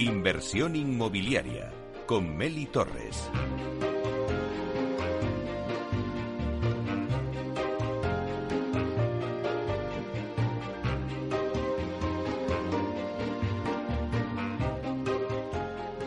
Inversión inmobiliaria con Meli Torres.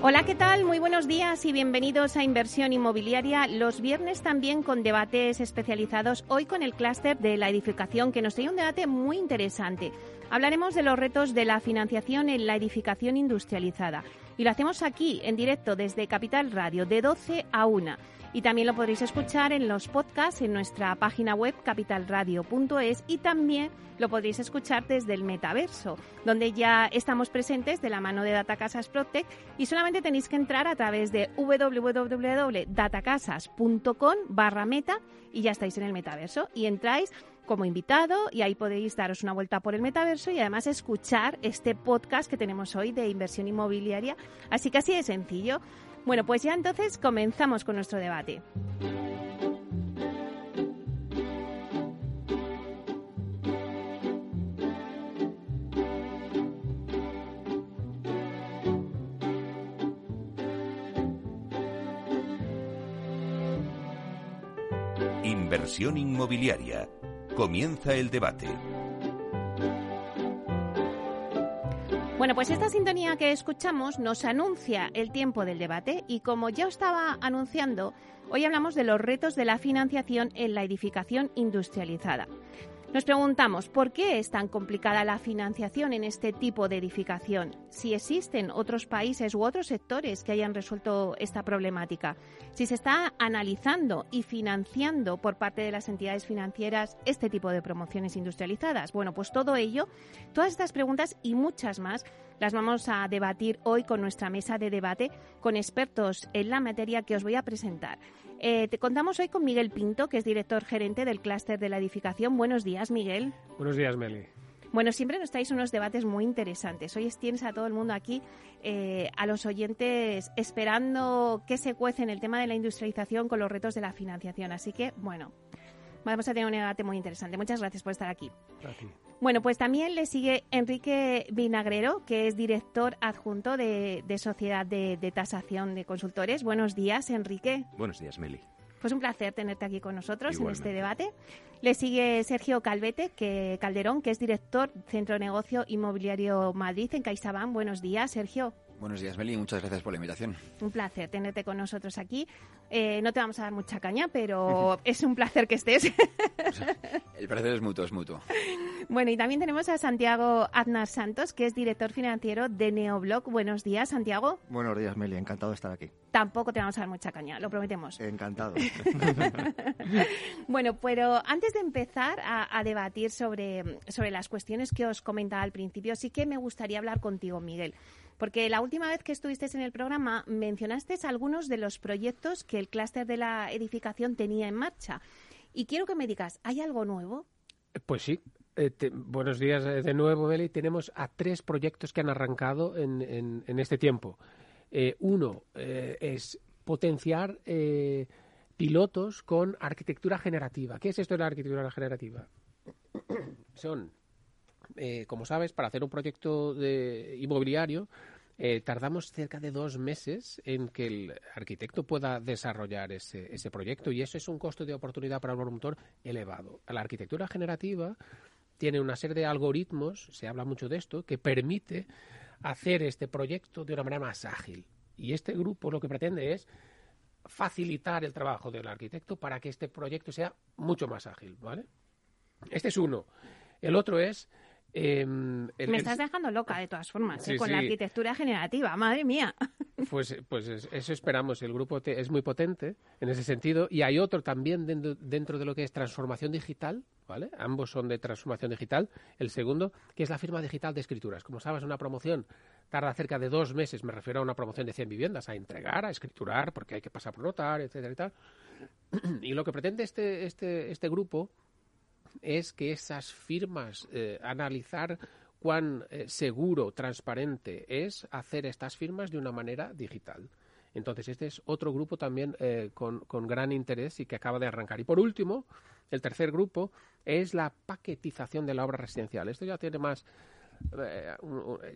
Hola, ¿qué tal? Muy buenos días y bienvenidos a Inversión Inmobiliaria. Los viernes también con debates especializados. Hoy con el clúster de la edificación que nos trae un debate muy interesante. Hablaremos de los retos de la financiación en la edificación industrializada. Y lo hacemos aquí, en directo, desde Capital Radio, de 12 a 1 y también lo podréis escuchar en los podcasts en nuestra página web capitalradio.es y también lo podréis escuchar desde el metaverso, donde ya estamos presentes de la mano de Datacasas Protect y solamente tenéis que entrar a través de www.datacasas.com barra meta y ya estáis en el metaverso y entráis como invitado y ahí podéis daros una vuelta por el metaverso y además escuchar este podcast que tenemos hoy de inversión inmobiliaria. Así que así de sencillo. Bueno, pues ya entonces comenzamos con nuestro debate. Inversión inmobiliaria. Comienza el debate. Bueno, pues esta sintonía que escuchamos nos anuncia el tiempo del debate y como ya estaba anunciando, hoy hablamos de los retos de la financiación en la edificación industrializada. Nos preguntamos por qué es tan complicada la financiación en este tipo de edificación, si existen otros países u otros sectores que hayan resuelto esta problemática, si se está analizando y financiando por parte de las entidades financieras este tipo de promociones industrializadas. Bueno, pues todo ello, todas estas preguntas y muchas más las vamos a debatir hoy con nuestra mesa de debate con expertos en la materia que os voy a presentar. Eh, te contamos hoy con Miguel Pinto, que es director gerente del clúster de la edificación. Buenos días, Miguel. Buenos días, Meli. Bueno, siempre nos traéis unos debates muy interesantes. Hoy tienes a todo el mundo aquí, eh, a los oyentes, esperando que se cuece en el tema de la industrialización con los retos de la financiación. Así que, bueno, vamos a tener un debate muy interesante. Muchas gracias por estar aquí. Gracias. Bueno, pues también le sigue Enrique Vinagrero, que es director adjunto de, Sociedad de, Tasación de Consultores. Buenos días, Enrique. Buenos días, Meli. Pues un placer tenerte aquí con nosotros en este debate. Le sigue Sergio Calvete, que Calderón, que es director Centro de Negocio Inmobiliario Madrid en CaixaBank. Buenos días, Sergio. Buenos días, Meli. Muchas gracias por la invitación. Un placer tenerte con nosotros aquí. Eh, no te vamos a dar mucha caña, pero es un placer que estés. El placer es mutuo, es mutuo. Bueno, y también tenemos a Santiago Aznar Santos, que es director financiero de Neoblock. Buenos días, Santiago. Buenos días, Meli. Encantado de estar aquí. Tampoco te vamos a dar mucha caña, lo prometemos. Encantado. bueno, pero antes de empezar a, a, debatir sobre, sobre las cuestiones que os comentaba al principio, sí que me gustaría hablar contigo, Miguel. Porque la última vez que estuviste en el programa mencionaste algunos de los proyectos que el clúster de la edificación tenía en marcha. Y quiero que me digas, ¿hay algo nuevo? Pues sí. Eh, buenos días eh, de nuevo, Beli. Tenemos a tres proyectos que han arrancado en, en, este tiempo. Eh, uno es potenciar pilotos con arquitectura generativa. ¿Qué es esto de la arquitectura generativa? Son como sabes, para hacer un proyecto de inmobiliario, eh, tardamos cerca de dos meses en que el arquitecto pueda desarrollar ese, ese proyecto y eso es un costo de oportunidad para el promotor elevado. La arquitectura generativa tiene una serie de algoritmos, se habla mucho de esto, que permite hacer este proyecto de una manera más ágil. Y este grupo lo que pretende es facilitar el trabajo del arquitecto para que este proyecto sea mucho más ágil, ¿vale? Este es uno. El otro es Em, Me estás dejando loca de todas formas, ¿eh? con la arquitectura generativa, madre mía. Pues, pues eso esperamos. El grupo es muy potente en ese sentido. Y hay otro también dentro, de lo que es transformación digital, ¿vale? Ambos son de transformación digital. El segundo, que es la firma digital de escrituras. Como sabes, una promoción tarda cerca de dos meses, me refiero a una promoción de 100 viviendas, a entregar, a escriturar, porque hay que pasar por notar, etcétera y tal. Y lo que pretende este, este, este grupo es que esas firmas, eh, analizar cuán eh, seguro, transparente es hacer estas firmas de una manera digital. Entonces, este es otro grupo también eh, con, con, gran interés y que acaba de arrancar. Y por último, el tercer grupo es la paquetización de la obra residencial. Esto ya tiene más eh,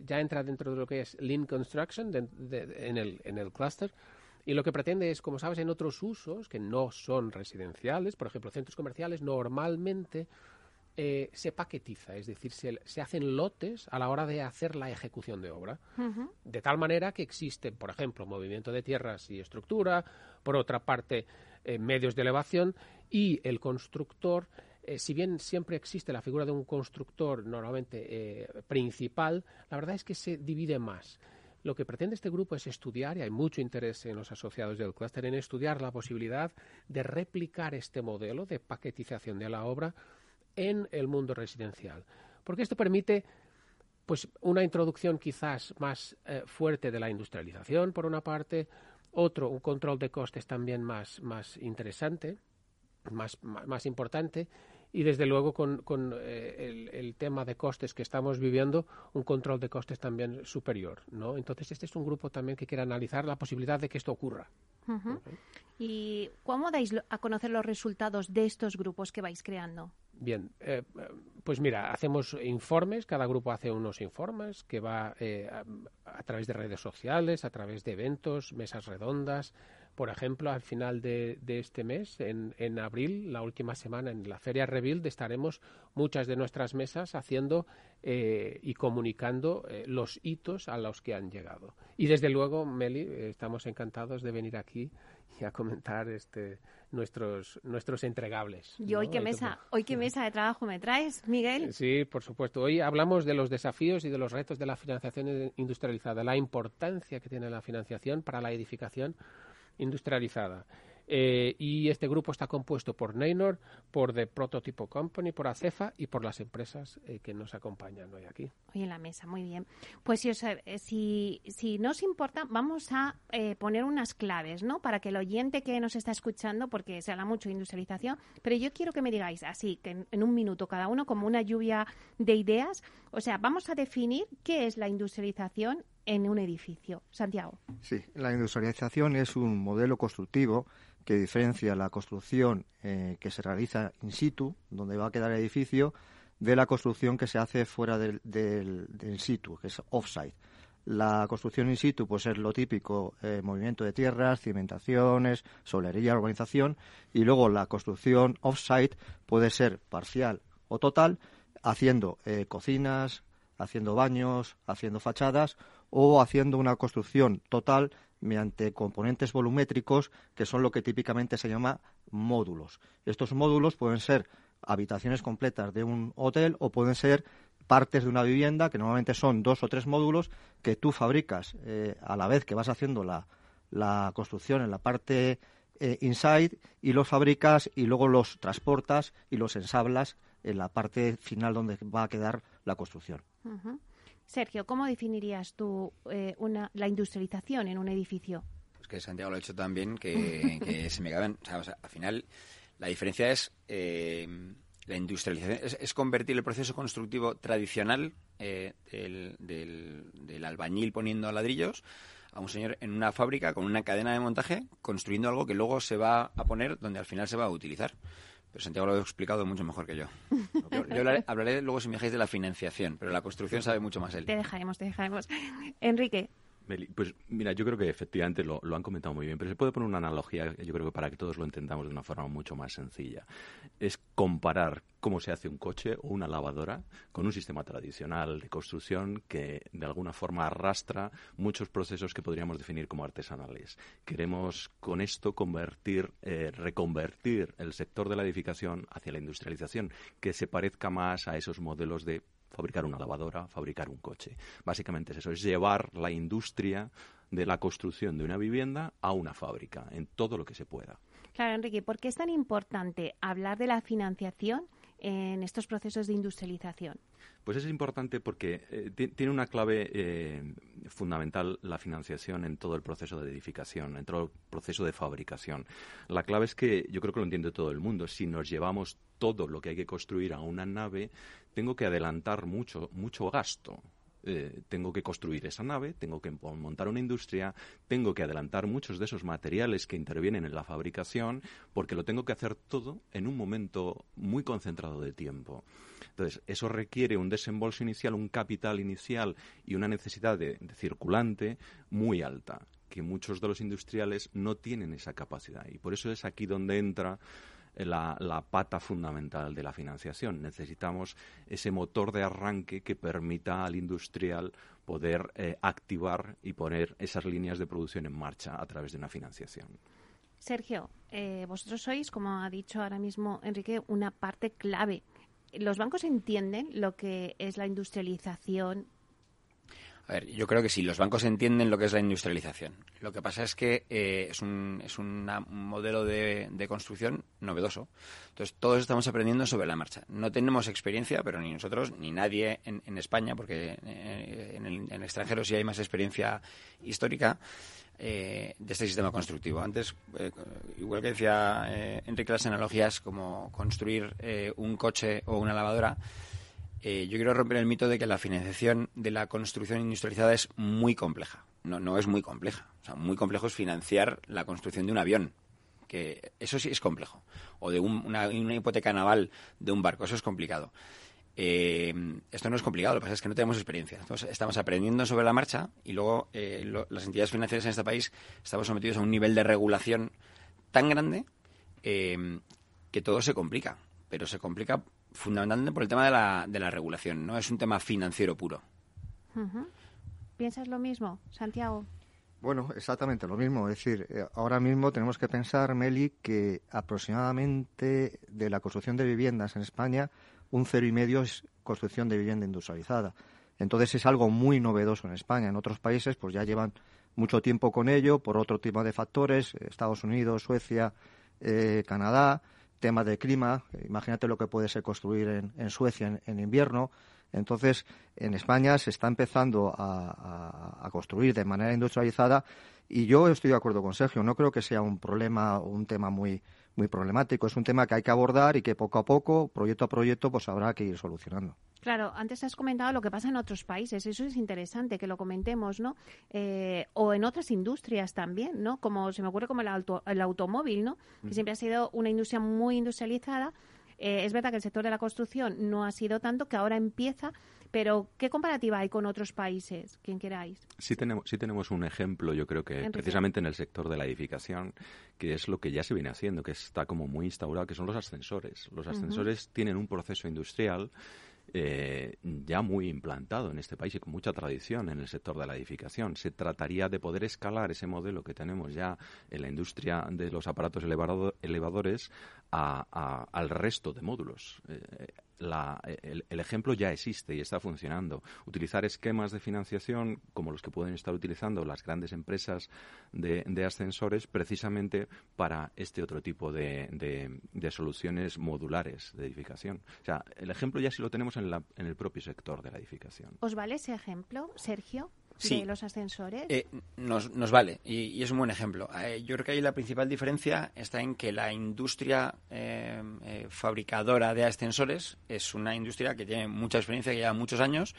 ya entra dentro de lo que es Lean Construction en el, en el clúster. Y lo que pretende es, como sabes, en otros usos que no son residenciales, por ejemplo, centros comerciales, normalmente eh, se paquetiza, es decir, se, hacen lotes a la hora de hacer la ejecución de obra, de tal manera que existe, por ejemplo, movimiento de tierras y estructura, por otra parte, eh, medios de elevación y el constructor eh, si bien siempre existe la figura de un constructor normalmente principal, la verdad es que se divide más. Lo que pretende este grupo es estudiar, y hay mucho interés en los asociados del clúster, en estudiar la posibilidad de replicar este modelo de paquetización de la obra en el mundo residencial. Porque esto permite pues una introducción quizás más eh, fuerte de la industrialización, por una parte, otro, un control de costes también más, más interesante, más, más, importante, y desde luego con, con eh, el, tema de costes que estamos viviendo, un control de costes también superior. ¿no? Entonces, este es un grupo también que quiere analizar la posibilidad de que esto ocurra. ¿Y cómo dais a conocer los resultados de estos grupos que vais creando? Bien, eh, pues mira, hacemos informes, cada grupo hace unos informes que va eh, a, través de redes sociales, a través de eventos, mesas redondas. Por ejemplo, al final de, este mes, en, en, abril, la última semana, en la Feria Rebuild, estaremos muchas de nuestras mesas haciendo eh, y comunicando los hitos a los que han llegado. Y desde luego, Meli, estamos encantados de venir aquí y a comentar este nuestros nuestros entregables. ¿Y hoy qué mesa, hoy qué mesa de trabajo me traes, Miguel? Sí, por supuesto. Hoy hablamos de los desafíos y de los retos de la financiación industrializada, la importancia que tiene la financiación para la edificación industrializada. Eh, y este grupo está compuesto por Neynor, por The Prototype Company, por ACEFA y por las empresas eh, que nos acompañan hoy aquí. Hoy en la mesa, muy bien. Pues si, os, eh, si, si nos importa, vamos a poner unas claves, ¿no? Para que el oyente que nos está escuchando, porque se habla mucho de industrialización, pero yo quiero que me digáis así, que en un minuto cada uno, como una lluvia de ideas, o sea, vamos a definir qué es la industrialización en un edificio. Santiago. Sí, la industrialización es un modelo constructivo que diferencia la construcción eh, que se realiza in situ, donde va a quedar el edificio, de la construcción que se hace fuera del, del, situ, que es off-site. La construcción in situ puede ser lo típico, eh, movimiento de tierras, cimentaciones, solería, urbanización, y luego la construcción off-site puede ser parcial o total, haciendo eh, cocinas, haciendo baños, haciendo fachadas o haciendo una construcción total mediante componentes volumétricos que son lo que típicamente se llama módulos. Estos módulos pueden ser habitaciones completas de un hotel o pueden ser partes de una vivienda que normalmente son dos o tres módulos que tú fabricas eh, a la vez que vas haciendo la, construcción en la parte eh, inside y los fabricas y luego los transportas y los ensablas en la parte final donde va a quedar la construcción. Sergio, ¿cómo definirías tú eh, una, la industrialización en un edificio? Pues que Santiago lo ha hecho también, que, que se me caben. O sea, al final, la diferencia es eh, la industrialización, es, convertir el proceso constructivo tradicional eh, del, del, albañil poniendo ladrillos a un señor en una fábrica con una cadena de montaje construyendo algo que luego se va a poner donde al final se va a utilizar. Pero Santiago lo ha explicado mucho mejor que yo. Yo, hablaré, luego, si me dejáis, de la financiación, pero la construcción sabe mucho más él. Te dejaremos, te dejaremos. Enrique. Pues mira, yo creo que efectivamente lo, han comentado muy bien, pero se puede poner una analogía, yo creo que para que todos lo entendamos de una forma mucho más sencilla. Es comparar cómo se hace un coche o una lavadora con un sistema tradicional de construcción que de alguna forma arrastra muchos procesos que podríamos definir como artesanales. Queremos con esto convertir, eh, reconvertir el sector de la edificación hacia la industrialización, que se parezca más a esos modelos de fabricar una lavadora, fabricar un coche. Básicamente es eso, es llevar la industria de la construcción de una vivienda a una fábrica, en todo lo que se pueda. Claro, Enrique, ¿por qué es tan importante hablar de la financiación en estos procesos de industrialización? Pues es importante porque eh, tiene una clave eh, fundamental la financiación en todo el proceso de edificación, en todo el proceso de fabricación. La clave es que yo creo que lo entiende todo el mundo. Si nos llevamos todo lo que hay que construir a una nave, tengo que adelantar mucho, mucho gasto. Eh, tengo que construir esa nave, tengo que montar una industria, tengo que adelantar muchos de esos materiales que intervienen en la fabricación, porque lo tengo que hacer todo en un momento muy concentrado de tiempo. Entonces, eso requiere un desembolso inicial, un capital inicial y una necesidad de circulante muy alta, que muchos de los industriales no tienen esa capacidad. Y por eso es aquí donde entra la, pata fundamental de la financiación. Necesitamos ese motor de arranque que permita al industrial poder eh, activar y poner esas líneas de producción en marcha a través de una financiación. Sergio, eh, vosotros sois, como ha dicho ahora mismo Enrique, una parte clave. ¿Los bancos entienden lo que es la industrialización a ver, yo creo que sí, los bancos entienden lo que es la industrialización. Lo que pasa es que eh, es, un, es un modelo de, construcción novedoso. Entonces, todos estamos aprendiendo sobre la marcha. No tenemos experiencia, pero ni nosotros, ni nadie en, España, porque eh, en, el, extranjero sí hay más experiencia histórica. Eh, de este sistema constructivo. Antes, igual que decía Enrique, las analogías como construir un coche o una lavadora, eh, yo quiero romper el mito de que la financiación de la construcción industrializada es muy compleja. No, no es muy compleja. O sea, muy complejo es financiar la construcción de un avión, que eso sí es complejo. O de una, hipoteca naval de un barco, eso es complicado. Eh, esto no es complicado, lo que pasa es que no tenemos experiencia. estamos aprendiendo sobre la marcha y luego eh, las entidades financieras en este país estamos sometidos a un nivel de regulación tan grande que todo se complica. Pero se complica fundamentalmente por el tema de la, de la regulación, no es un tema financiero puro. ¿Piensas lo mismo, Santiago? Bueno, exactamente lo mismo. Es decir, eh, ahora mismo tenemos que pensar, Meli, que aproximadamente de la construcción de viviendas en España, un cero y medio es construcción de vivienda industrializada. Entonces es algo muy novedoso en España. En otros países, pues ya llevan mucho tiempo con ello por otro tipo de factores. Estados Unidos, Suecia, eh, Canadá tema de clima, imagínate lo que puede ser construir en, Suecia en, invierno. Entonces, en España se está empezando a, construir de manera industrializada y yo estoy de acuerdo con Sergio. No creo que sea un problema o un tema muy, muy problemático. Es un tema que hay que abordar y que poco a poco, proyecto a proyecto, pues habrá que ir solucionando. Claro, antes has comentado lo que pasa en otros países, eso es interesante que lo comentemos, ¿no? Eh, o en otras industrias también, ¿no? Como se me ocurre como el, el automóvil, ¿no? Que siempre ha sido una industria muy industrializada. Eh, es verdad que el sector de la construcción no ha sido tanto, que ahora empieza, pero ¿qué comparativa hay con otros países? Quien queráis. Sí tenemos, sí tenemos un ejemplo, yo creo que precisamente en el sector de la edificación, que es lo que ya se viene haciendo, que está como muy instaurado, que son los ascensores. Los ascensores tienen un proceso industrial eh, ya muy implantado en este país y con mucha tradición en el sector de la edificación. Se trataría de poder escalar ese modelo que tenemos ya en la industria de los aparatos elevadores al resto de módulos. Eh, el, ejemplo ya existe y está funcionando. Utilizar esquemas de financiación como los que pueden estar utilizando las grandes empresas de, ascensores precisamente para este otro tipo de, soluciones modulares de edificación. O sea, el ejemplo ya sí lo tenemos en, en el propio sector de la edificación. ¿Os vale ese ejemplo, Sergio? De los ascensores? Eh, nos, nos, vale y, es un buen ejemplo. Eh, yo creo que ahí la principal diferencia está en que la industria eh, fabricadora de ascensores es una industria que tiene mucha experiencia, que lleva muchos años,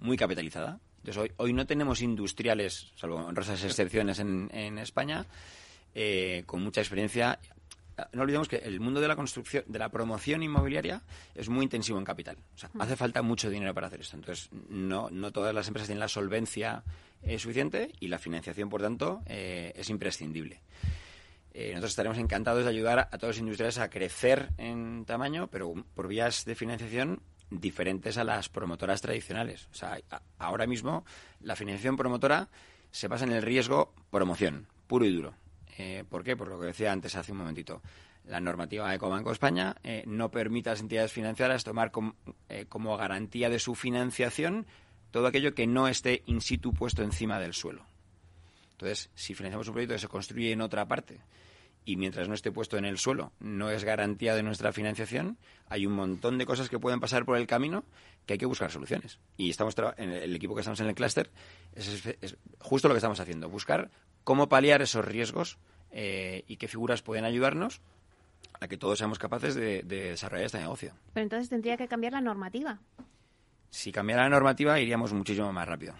muy capitalizada. Entonces hoy, hoy no tenemos industriales, salvo honrosas excepciones en, en España, con mucha experiencia no olvidemos que el mundo de la construcción, de la promoción inmobiliaria es muy intensivo en capital. O sea, hace falta mucho dinero para hacer esto. Entonces, no, no todas las empresas tienen la solvencia eh, suficiente y la financiación, por tanto, eh, es imprescindible. Eh, nosotros estaremos encantados de ayudar a, todos los industriales a crecer en tamaño, pero por vías de financiación diferentes a las promotoras tradicionales. O sea, ahora mismo la financiación promotora se basa en el riesgo promoción, puro y duro. Eh, ¿Por qué? Por lo que decía antes hace un momentito. La normativa de Ecobanco España eh, no permite a las entidades financieras tomar eh, como garantía de su financiación todo aquello que no esté in situ puesto encima del suelo. Entonces, si financiamos un proyecto que se construye en otra parte y mientras no esté puesto en el suelo no es garantía de nuestra financiación, hay un montón de cosas que pueden pasar por el camino que hay que buscar soluciones. Y estamos en el equipo que estamos en el clúster es, es, justo lo que estamos haciendo, buscar cómo paliar esos riesgos eh, y qué figuras pueden ayudarnos a que todos seamos capaces de, desarrollar este negocio. Pero entonces tendría que cambiar la normativa. Si cambiara la normativa, iríamos muchísimo más rápido.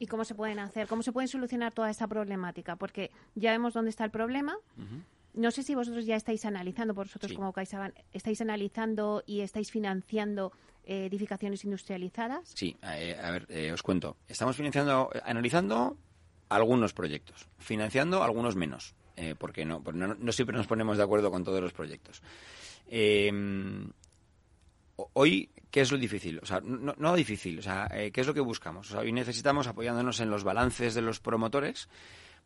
¿Y cómo se pueden hacer? ¿Cómo se pueden solucionar toda esta problemática? Porque ya vemos dónde está el problema. No sé si vosotros ya estáis analizando, vosotros como CaixaBank, estáis analizando y estáis financiando eh, edificaciones industrializadas. Sí, eh, a ver, eh, os cuento. Estamos financiando, analizando algunos proyectos, financiando algunos menos, porque no, no, no, siempre nos ponemos de acuerdo con todos los proyectos. hoy, ¿qué es lo difícil? O sea, no, difícil, o sea, ¿qué es lo que buscamos? O sea, hoy necesitamos, apoyándonos en los balances de los promotores,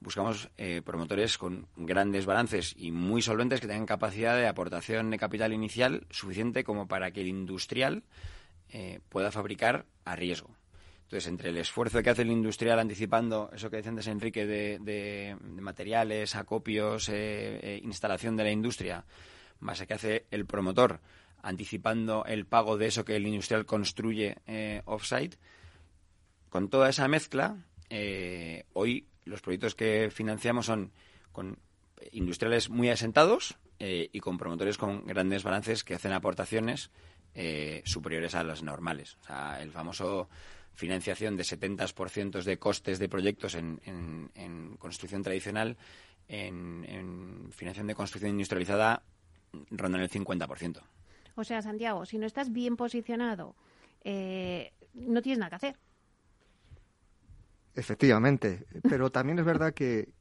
buscamos eh, promotores con grandes balances y muy solventes que tengan capacidad de aportación de capital inicial suficiente como para que el industrial eh, pueda fabricar a riesgo. Entonces, entre el esfuerzo que hace el industrial anticipando eso que decía antes Enrique de, materiales, acopios, eh, instalación de la industria, más el que hace el promotor anticipando el pago de eso que el industrial construye off-site, con toda esa mezcla, hoy los proyectos que financiamos son con industriales muy asentados eh, y con promotores con grandes balances que hacen aportaciones eh, superiores a las normales. O sea, el famoso financiación de 70% de costes de proyectos en, construcción tradicional, en, financiación de construcción industrializada, rondan el 50%. O sea, Santiago, si no estás bien posicionado, eh, no tienes nada que hacer. Efectivamente, pero también es verdad que,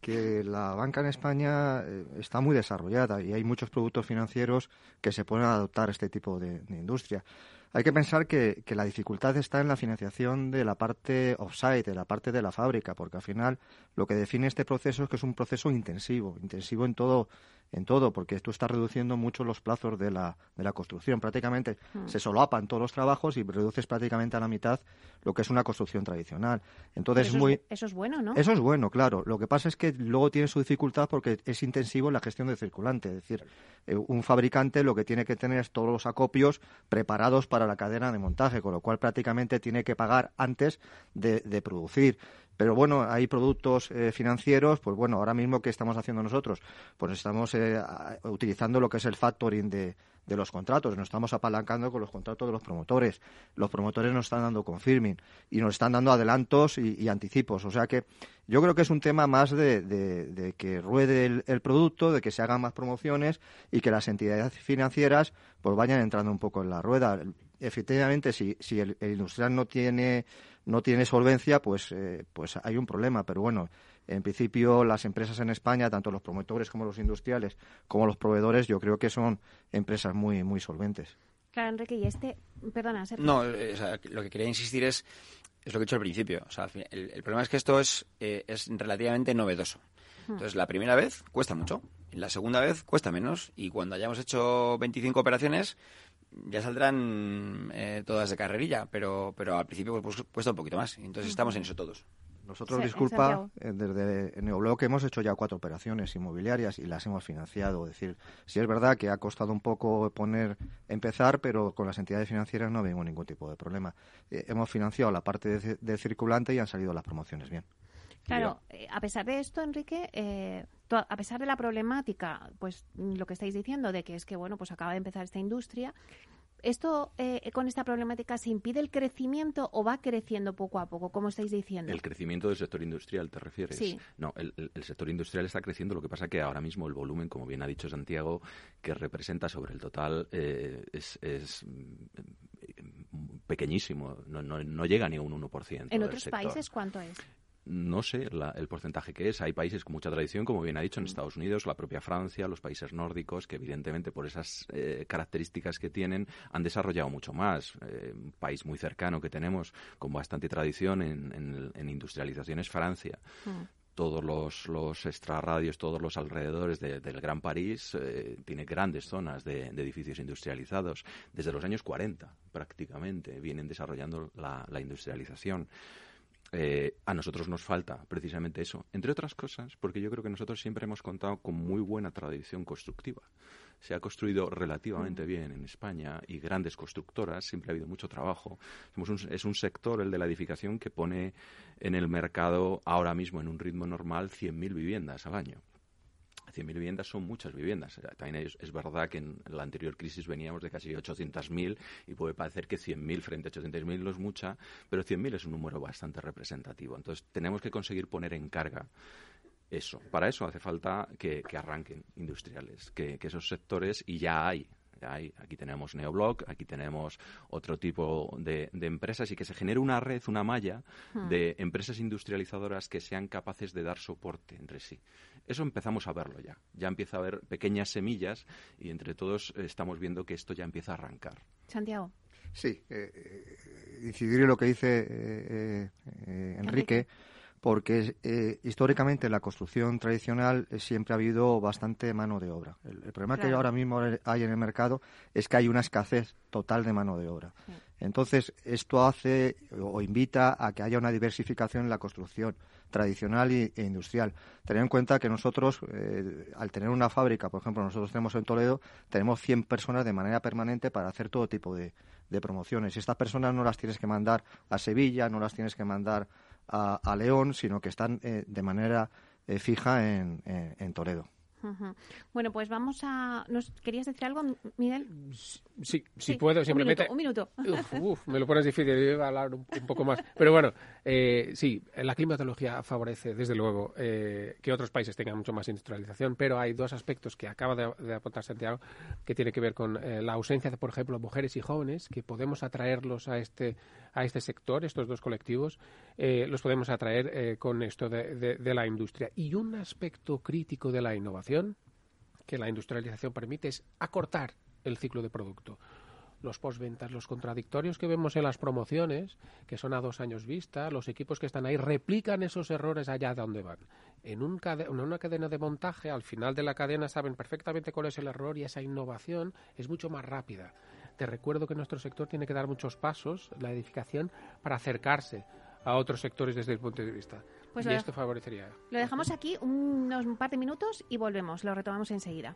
la banca en España eh, está muy desarrollada y hay muchos productos financieros que se pueden adoptar a este tipo de, industria. Hay que pensar que, que, la dificultad está en la financiación de la parte off-site, de la parte de la fábrica, porque al final lo que define este proceso es que es un proceso intensivo, intensivo en todo en todo, porque tú estás reduciendo mucho los plazos de la, de la construcción. Prácticamente hmm. se solapan todos los trabajos y reduces prácticamente a la mitad lo que es una construcción tradicional. Entonces eso muy es, eso es bueno, ¿no? Eso es bueno, claro. Lo que pasa es que luego tiene su dificultad porque es intensivo en la gestión del circulante. Es decir, eh, un fabricante lo que tiene que tener es todos los acopios preparados para la cadena de montaje, con lo cual prácticamente tiene que pagar antes de, de producir. Pero bueno, hay productos eh, financieros, pues bueno, ahora mismo ¿qué estamos haciendo nosotros? Pues estamos eh, utilizando lo que es el factoring de, de los contratos, nos estamos apalancando con los contratos de los promotores. Los promotores nos están dando confirming y nos están dando adelantos y, anticipos. O sea que yo creo que es un tema más de, de, que ruede el, producto, de que se hagan más promociones y que las entidades financieras pues vayan entrando un poco en la rueda. Efectivamente, si, si el industrial no tiene no tiene solvencia, pues, eh, pues hay un problema. Pero bueno, en principio las empresas en España, tanto los promotores como los industriales, como los proveedores, yo creo que son empresas muy, muy solventes. Claro, Enrique, y este, perdona, No, eh, lo que quería insistir es, es lo que he dicho al principio. O sea, el, problema es que esto es, eh, es relativamente novedoso. Hmm. Entonces, la primera vez cuesta mucho, la segunda vez cuesta menos, y cuando hayamos hecho 25 operaciones, ya saldrán eh, todas de carrerilla, pero, pero al principio pues, cuesta un poquito más. Entonces estamos en eso todos. Nosotros, disculpa, eh, desde Neoblock hemos hecho ya cuatro operaciones inmobiliarias y las hemos financiado. Es decir, sí es verdad que ha costado un poco poner, empezar, pero con las entidades financieras no vemos ningún tipo de problema. Eh, hemos financiado la parte de, circulante y han salido las promociones bien. Claro, a pesar de esto, Enrique, a pesar de la problemática, pues lo que estáis diciendo de que es que bueno, pues acaba de empezar esta industria, ¿Esto eh, con esta problemática se impide el crecimiento o va creciendo poco a poco, como estáis diciendo? El crecimiento del sector industrial, ¿te refieres? Sí. No, el, sector industrial está creciendo, lo que pasa que ahora mismo el volumen, como bien ha dicho Santiago, que representa sobre el total eh, es, mm, pequeñísimo, no, no, llega ni a un 1%. ¿En otros países cuánto es? No sé el porcentaje que es. Hay países con mucha tradición, como bien ha dicho, en mm. Estados Unidos, la propia Francia, los países nórdicos, que evidentemente por esas eh, características que tienen han desarrollado mucho más. Eh, un país muy cercano que tenemos con bastante tradición en, industrialización es Francia. Mm. Todos los, los extrarradios, todos los alrededores del Gran París, eh, tiene grandes zonas de, edificios industrializados. Desde los años 40, prácticamente, vienen desarrollando la, la industrialización. Eh, a nosotros nos falta precisamente eso. Entre otras cosas, porque yo creo que nosotros siempre hemos contado con muy buena tradición constructiva. Se ha construido relativamente bien en España y grandes constructoras, siempre ha habido mucho trabajo. es un sector, el de la edificación, que pone en el mercado ahora mismo en un ritmo normal 100.000 viviendas al año. 100.000 viviendas son muchas viviendas. También es, verdad que en la anterior crisis veníamos de casi 800.000 y puede parecer que 100.000 frente a 800.000 no es mucha, pero 100.000 es un número bastante representativo. Entonces tenemos que conseguir poner en carga eso. Para eso hace falta que, arranquen industriales, que, esos sectores, y ya hay, aquí tenemos Neoblock, aquí tenemos otro tipo de, empresas y que se genere una red, una malla hmm. de empresas industrializadoras que sean capaces de dar soporte entre sí. Eso empezamos a verlo ya. Ya empieza a haber pequeñas semillas y entre todos estamos viendo que esto ya empieza a arrancar. Santiago. Sí, eh, eh, incidir en lo que dice eh, Enrique porque eh, históricamente en la construcción tradicional eh, siempre ha habido bastante mano de obra. El, problema que ahora mismo hay en el mercado es que hay una escasez total de mano de obra. Entonces, esto hace o invita a que haya una diversificación en la construcción tradicional e industrial. Tener en cuenta que nosotros, eh, al tener una fábrica, por ejemplo, nosotros tenemos en Toledo, tenemos 100 personas de manera permanente para hacer todo tipo de, de promociones. Y estas personas no las tienes que mandar a Sevilla, no las tienes que mandar a, León, sino que están eh, de manera eh, fija en, en Toledo. Bueno, pues vamos a. ¿Nos querías decir algo, Miguel? Sí, si puedo, simplemente. Un minuto. Uf, me lo pones difícil, yo iba a hablar un, poco más. Pero bueno, eh, sí, la climatología favorece, desde luego, eh, que otros países tengan mucho más industrialización, pero hay dos aspectos que acaba de, apuntar Santiago que tiene que ver con eh, la ausencia de, por ejemplo, mujeres y jóvenes, que podemos atraerlos a este, a este sector, estos dos colectivos, los podemos atraer con esto de la industria. Y un aspecto crítico de la innovación que la industrialización permite es acortar el ciclo de producto. Los postventas, los contradictorios que vemos en las promociones, que son a dos años vista, los equipos que están ahí replican esos errores allá de donde van. En, un en una cadena de montaje, al final de la cadena saben perfectamente cuál es el error y esa innovación es mucho más rápida. Te recuerdo que nuestro sector tiene que dar muchos pasos, la edificación, para acercarse a otros sectores desde el punto de vista. Pues y esto favorecería. Lo dejamos aquí unos un par de minutos y volvemos. Lo retomamos enseguida.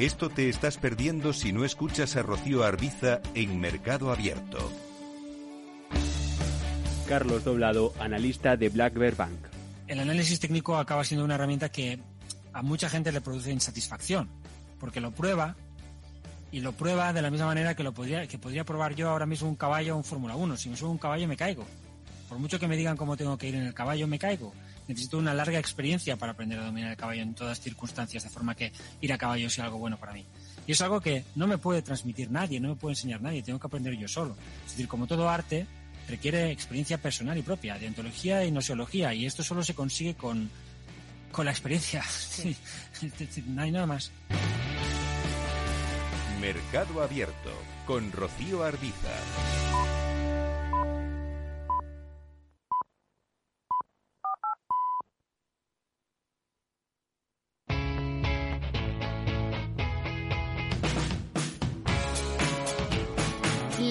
Esto te estás perdiendo si no escuchas a Rocío Arbiza en Mercado Abierto. Carlos Doblado, analista de Black Bear Bank. El análisis técnico acaba siendo una herramienta que a mucha gente le produce insatisfacción, porque lo prueba y lo prueba de la misma manera que lo podría, que podría probar yo ahora mismo un caballo o un Fórmula 1. Si me subo un caballo me caigo. Por mucho que me digan cómo tengo que ir en el caballo, me caigo necesito una larga experiencia para aprender a dominar el caballo en todas circunstancias, de forma que ir a caballo sea algo bueno para mí. Y es algo que no me puede transmitir nadie, no me puede enseñar nadie, tengo que aprender yo solo. Es decir, como todo arte, requiere experiencia personal y propia, de ontología y nosiología, y esto solo se consigue con, con la experiencia. no hay nada más. Mercado Abierto con Rocío Arbiza.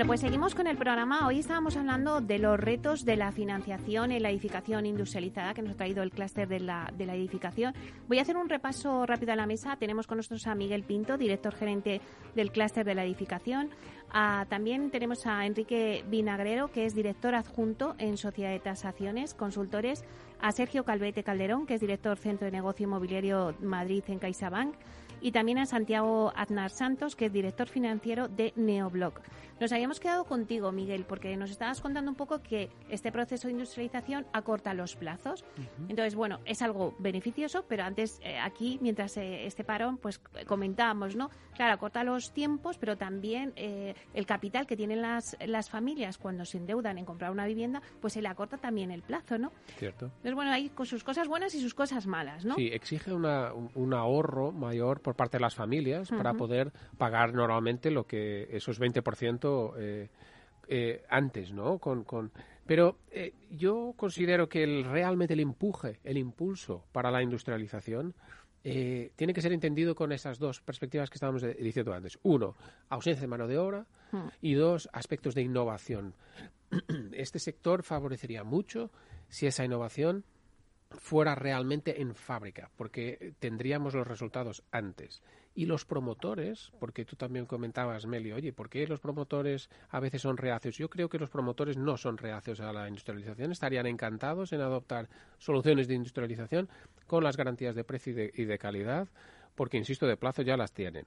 Bueno, pues seguimos con el programa. Hoy estábamos hablando de los retos de la financiación en la edificación industrializada que nos ha traído el clúster de la, de la edificación. Voy a hacer un repaso rápido a la mesa. Tenemos con nosotros a Miguel Pinto, director gerente del clúster de la edificación. también tenemos a Enrique Vinagrero, que es director adjunto en Sociedad de Tasaciones, consultores. A Sergio Calvete Calderón, que es director Centro de Negocio Inmobiliario Madrid en CaixaBank y también a Santiago Aznar Santos, que es director financiero de Neoblock. Nos habíamos quedado contigo, Miguel, porque nos estabas contando un poco que este proceso de industrialización acorta los plazos. Entonces, bueno, es algo beneficioso, pero antes eh, aquí, mientras eh, este parón, pues comentábamos, ¿no? Claro, acorta los tiempos, pero también eh, el capital que tienen las, las familias cuando se endeudan en comprar una vivienda, pues se le acorta también el plazo, ¿no? Cierto. Entonces, bueno, hay sus cosas buenas y sus cosas malas, ¿no? Sí, exige una, un ahorro mayor por parte de las familias para poder pagar normalmente lo que esos 20% eh, eh, antes, ¿no? Con, con... Pero eh, yo considero que el, realmente el empuje, el impulso para la industrialización eh, tiene que ser entendido con esas dos perspectivas que estábamos diciendo antes. Uno, ausencia de mano de obra y dos, aspectos de innovación. Este sector favorecería mucho si esa innovación fuera realmente en fábrica, porque tendríamos los resultados antes. Y los promotores, porque tú también comentabas, Meli, oye, ¿por qué los promotores a veces son reacios? Yo creo que los promotores no son reacios a la industrialización, estarían encantados en adoptar soluciones de industrialización con las garantías de precio y de, calidad, porque, insisto, de plazo ya las tienen.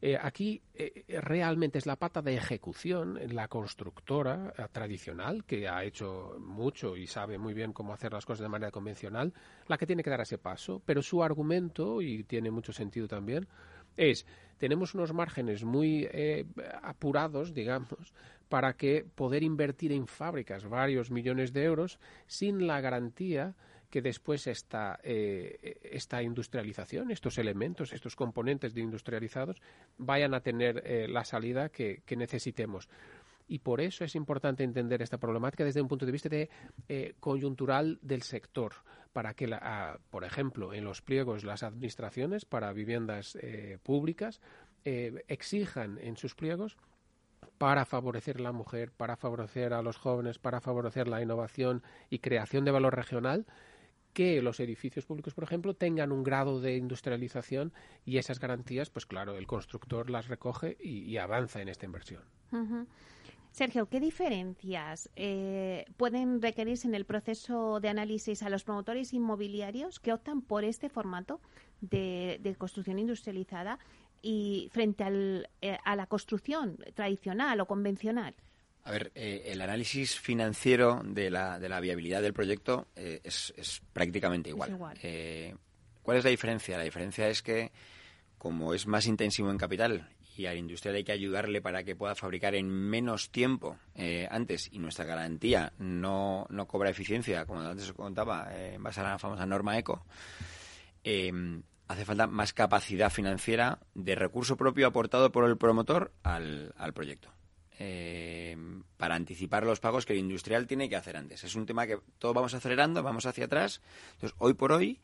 Eh, aquí eh, realmente es la pata de ejecución, la constructora eh, tradicional, que ha hecho mucho y sabe muy bien cómo hacer las cosas de manera convencional, la que tiene que dar ese paso. Pero su argumento, y tiene mucho sentido también, es tenemos unos márgenes muy apurados, digamos, para que poder invertir en fábricas varios millones de euros sin la garantía que después esta, eh, esta industrialización, estos elementos, estos componentes de industrializados, vayan a tener eh, la salida que, necesitemos. Y por eso es importante entender esta problemática desde un punto de vista de, eh, coyuntural del sector, para que, la, por ejemplo, en los pliegos las administraciones para viviendas públicas exijan en sus pliegos para favorecer la mujer, para favorecer a los jóvenes, para favorecer la innovación y creación de valor regional, que los edificios públicos, por ejemplo, tengan un grado de industrialización y esas garantías, pues claro, el constructor las recoge y, avanza en esta inversión. Sergio, ¿qué diferencias eh, pueden requerirse en el proceso de análisis a los promotores inmobiliarios que optan por este formato de, construcción industrializada y frente al, eh, a la construcción tradicional o convencional? A ver, eh, el análisis financiero de la, de la viabilidad del proyecto eh, es, es, prácticamente igual. Eh, ¿Cuál es la diferencia? La diferencia es que, como es más intensivo en capital y al industrial hay que ayudarle para que pueda fabricar en menos tiempo antes y nuestra garantía no, no cobra eficiencia, como antes os contaba, en base a la famosa norma ECO, hace falta más capacidad financiera de recurso propio aportado por el promotor al, al proyecto. Eh, para anticipar los pagos que el industrial tiene que hacer antes. Es un tema que todos vamos acelerando, vamos hacia atrás. Entonces, hoy por hoy,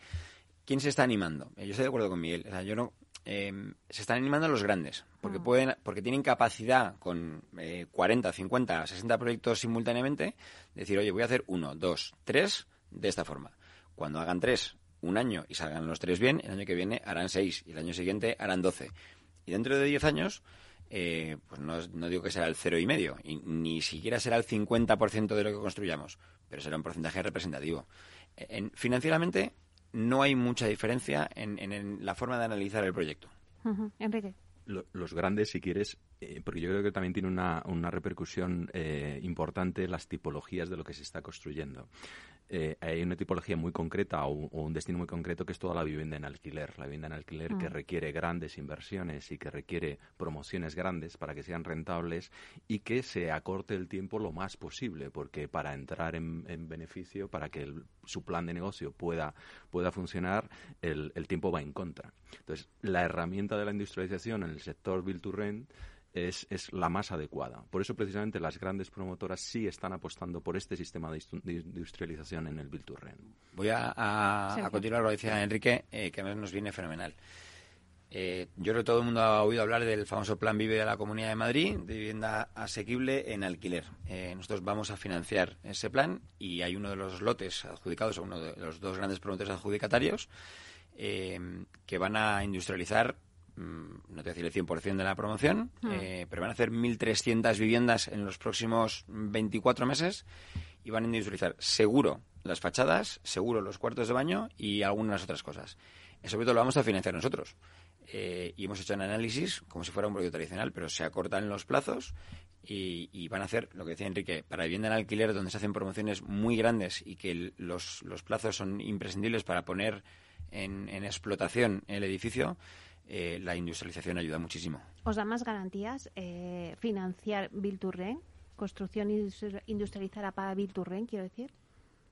¿quién se está animando? Eh, yo estoy de acuerdo con Miguel. O sea, yo no, em, se están animando los grandes, porque ah. pueden, porque tienen capacidad con 40, 50, 60 proyectos simultáneamente, decir, oye, voy a hacer uno, dos, tres de esta forma. Cuando hagan tres, un año y salgan los tres bien, el año que viene harán seis y el año siguiente harán doce. Y dentro de diez años eh, pues no, digo que será el cero y medio, ni siquiera será el 50% de lo que construyamos, pero será un porcentaje representativo. En, financieramente no hay mucha diferencia en, la forma de analizar el proyecto. Enrique. los grandes, si quieres, Eh, porque yo creo que también tiene una, una repercusión eh, importante las tipologías de lo que se está construyendo. Eh, hay una tipología muy concreta o, un destino muy concreto que es toda la vivienda en alquiler. La vivienda en alquiler que mm. requiere grandes inversiones y que requiere promociones grandes para que sean rentables y que se acorte el tiempo lo más posible, porque para entrar en, beneficio, para que su plan de negocio pueda, pueda funcionar, el, el tiempo va en contra. Entonces, la herramienta de la industrialización en el sector Build to Rent es, es, la más adecuada. Por eso, precisamente, las grandes promotoras sí están apostando por este sistema de, industrialización en el Build to Rent. Voy a, continuar lo que decía Enrique, eh, que a nos viene fenomenal. Eh, yo creo que todo el mundo ha oído hablar del famoso Plan Vive de la Comunidad de Madrid, de vivienda asequible en alquiler. Eh, nosotros vamos a financiar ese plan y hay uno de los lotes adjudicados, uno de los dos grandes promotores adjudicatarios, que van a industrializar no te voy a decir el 100% de la promoción, hmm. eh, pero van a hacer 1.300 viviendas en los próximos 24 meses y van a industrializar seguro las fachadas, seguro los cuartos de baño y algunas otras cosas. Eso todo lo vamos a financiar nosotros. Eh, y hemos hecho un análisis como si fuera un proyecto tradicional, pero se acortan los plazos y, van a hacer lo que decía Enrique, para vivienda en alquiler donde se hacen promociones muy grandes y que los, plazos son imprescindibles para poner en explotación el edificio, eh, la industrialización ayuda muchísimo. ¿Os da más garantías eh, financiar Bilturren? ¿Construcción industrializada para Bilturren, quiero decir?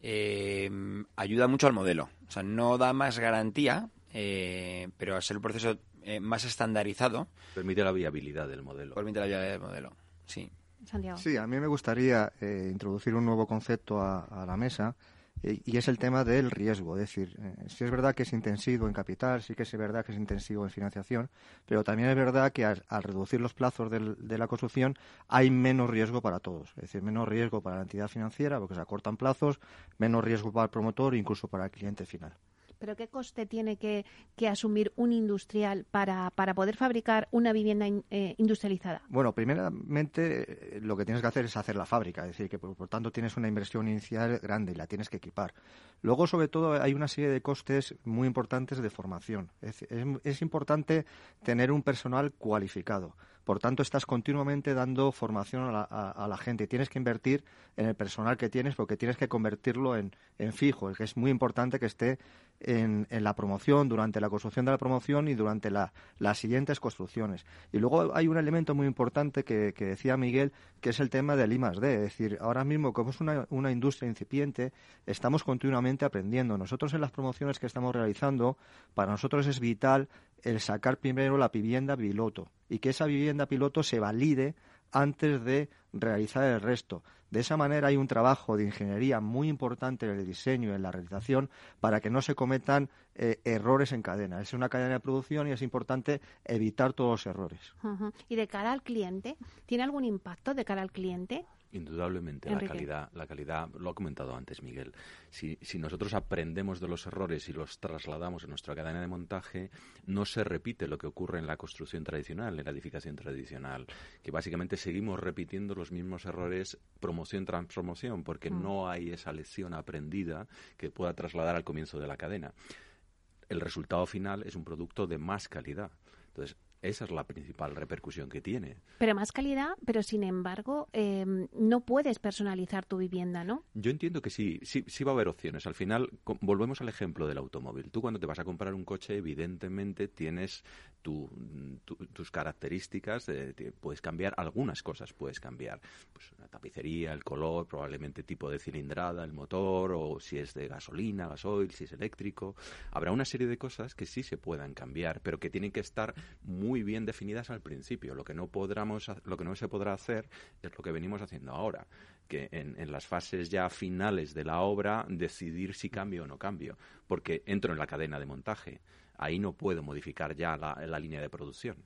Eh, ayuda mucho al modelo. O sea, no da más garantía, pero al ser el proceso más estandarizado... Permite la viabilidad del modelo. Permite la viabilidad del modelo, sí. Santiago. Sí, a mí me gustaría introducir un nuevo concepto a la mesa y es el tema del riesgo. Es decir, eh, si es verdad que es intensivo en capital, sí que es verdad que es intensivo en financiación, pero también es verdad que al, reducir los plazos de la construcción hay menos riesgo para todos. Es decir, menos riesgo para la entidad financiera porque se acortan plazos, menos riesgo para el promotor e incluso para el cliente final. ¿Pero qué coste tiene que, asumir un industrial para, para poder fabricar una vivienda eh, industrializada? Bueno, primeramente eh, lo que tienes que hacer es hacer la fábrica, es decir, que por, tanto tienes una inversión inicial grande y la tienes que equipar. Luego, sobre todo, hay una serie de costes muy importantes de formación. es importante tener un personal cualificado. Por tanto, estás continuamente dando formación a la, gente. Tienes que invertir en el personal que tienes porque tienes que convertirlo en, fijo. que es muy importante que esté en, la promoción, durante la construcción de la promoción y durante las siguientes construcciones. Y luego hay un elemento muy importante que, decía Miguel, que es el tema del I D. Es decir, ahora mismo, como es una, una industria incipiente, estamos continuamente aprendiendo. Nosotros en las promociones que estamos realizando, para nosotros es vital el sacar primero la vivienda piloto y que esa vivienda piloto se valide antes de realizar el resto. De esa manera hay un trabajo de ingeniería muy importante en el diseño y en la realización para que no se cometan eh, errores en cadena. Es una cadena de producción y es importante evitar todos los errores. ¿Y de cara al cliente? ¿Tiene algún impacto de cara al cliente? Indudablemente, la calidad, la calidad, lo ha comentado antes Miguel. Si, si, nosotros aprendemos de los errores y los trasladamos en nuestra cadena de montaje, no se repite lo que ocurre en la construcción tradicional, en la edificación tradicional, que básicamente seguimos repitiendo los mismos errores promoción tras promoción, porque mm. no hay esa lección aprendida que pueda trasladar al comienzo de la cadena. El resultado final es un producto de más calidad. Entonces, esa es la principal repercusión que tiene. Pero más calidad, pero sin embargo, em, no puedes personalizar tu vivienda, ¿no? Yo entiendo que sí, sí, sí va a haber opciones. Al final, volvemos al ejemplo del automóvil. Tú cuando te vas a comprar un coche, evidentemente tienes tus características, puedes cambiar algunas cosas, puedes cambiar pues, la tapicería, el color, probablemente tipo de cilindrada, el motor, o si es de gasolina, gasoil, si es eléctrico. Habrá una serie de cosas que sí se puedan cambiar, pero que tienen que estar muy bien definidas al principio. Lo que no podremos, lo que no se podrá hacer es lo que venimos haciendo ahora que en, en, las fases ya finales de la obra decidir si cambio o no cambio, porque entro en la cadena de montaje ahí no puedo modificar ya la, línea de producción.